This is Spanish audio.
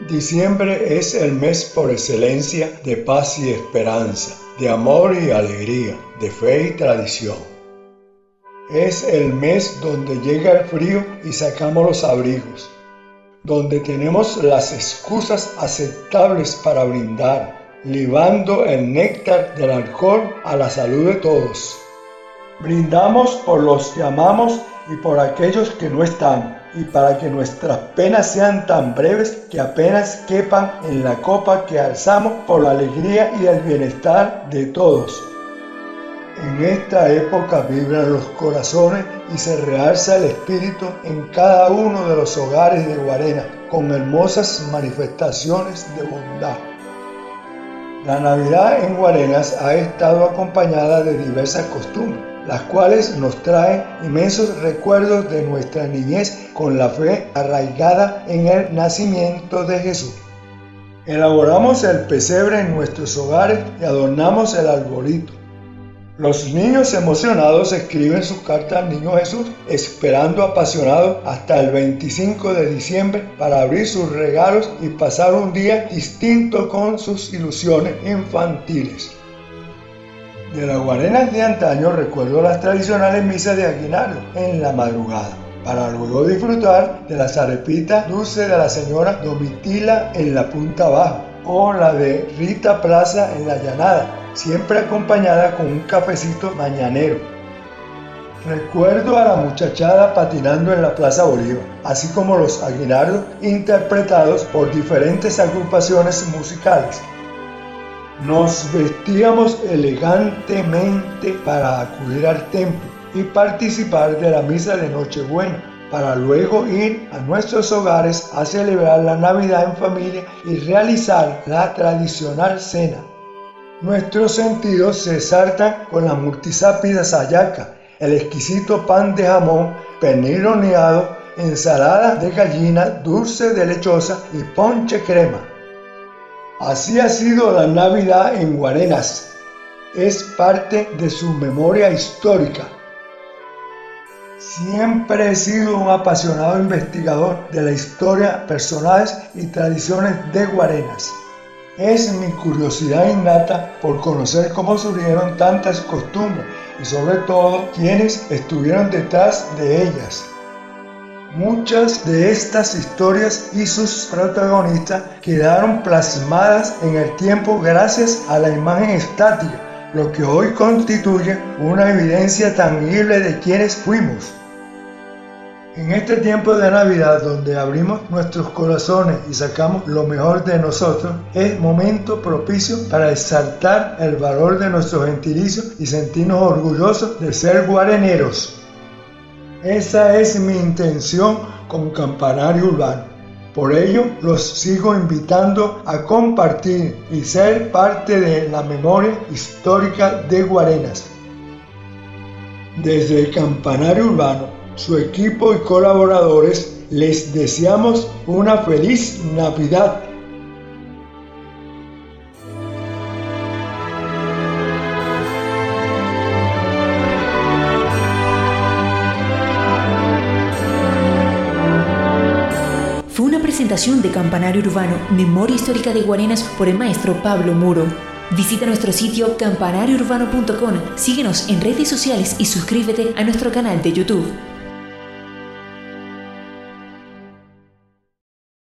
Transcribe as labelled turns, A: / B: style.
A: Diciembre es el mes por excelencia de paz y esperanza, de amor y alegría, de fe y tradición. Es el mes donde llega el frío y sacamos los abrigos, donde tenemos las excusas aceptables para brindar, libando el néctar del alcohol a la salud de todos. Brindamos por los que amamos y por aquellos que no están, y para que nuestras penas sean tan breves que apenas quepan en la copa que alzamos por la alegría y el bienestar de todos. En esta época vibran los corazones y se realza el espíritu en cada uno de los hogares de Guarena con hermosas manifestaciones de bondad. La Navidad en Guarenas ha estado acompañada de diversas costumbres las cuales nos traen inmensos recuerdos de nuestra niñez con la fe arraigada en el nacimiento de Jesús. Elaboramos el pesebre en nuestros hogares y adornamos el arbolito. Los niños emocionados escriben sus cartas al niño Jesús, esperando apasionados hasta el 25 de diciembre para abrir sus regalos y pasar un día distinto con sus ilusiones infantiles. De las guarenas de antaño recuerdo las tradicionales misas de Aguinaldo en la madrugada, para luego disfrutar de las arepitas dulces de la señora Domitila en la punta abajo, o la de Rita Plaza en la llanada, siempre acompañada con un cafecito mañanero. Recuerdo a la muchachada patinando en la Plaza Bolívar, así como los aguinaldos interpretados por diferentes agrupaciones musicales. Nos vestíamos elegantemente para acudir al templo y participar de la misa de Nochebuena, para luego ir a nuestros hogares a celebrar la Navidad en familia y realizar la tradicional cena. Nuestros sentidos se saltan con la multisápida sayaca, el exquisito pan de jamón, pernil ensalada de gallina dulce de lechosa y ponche crema. Así ha sido la Navidad en Guarenas. Es parte de su memoria histórica. Siempre he sido un apasionado investigador de la historia, personajes y tradiciones de Guarenas. Es mi curiosidad innata por conocer cómo surgieron tantas costumbres y sobre todo quiénes estuvieron detrás de ellas. Muchas de estas historias y sus protagonistas quedaron plasmadas en el tiempo gracias a la imagen estática, lo que hoy constituye una evidencia tangible de quienes fuimos. En este tiempo de Navidad donde abrimos nuestros corazones y sacamos lo mejor de nosotros, es momento propicio para exaltar el valor de nuestro gentilicio y sentirnos orgullosos de ser guareneros. Esa es mi intención con Campanario Urbano. Por ello, los sigo invitando a compartir y ser parte de la memoria histórica de Guarenas. Desde Campanario Urbano, su equipo y colaboradores les deseamos una feliz Navidad
B: presentación de Campanario Urbano, Memoria Histórica de Guarenas por el maestro Pablo Muro. Visita nuestro sitio campanariourbano.com, síguenos en redes sociales y suscríbete a nuestro canal de YouTube.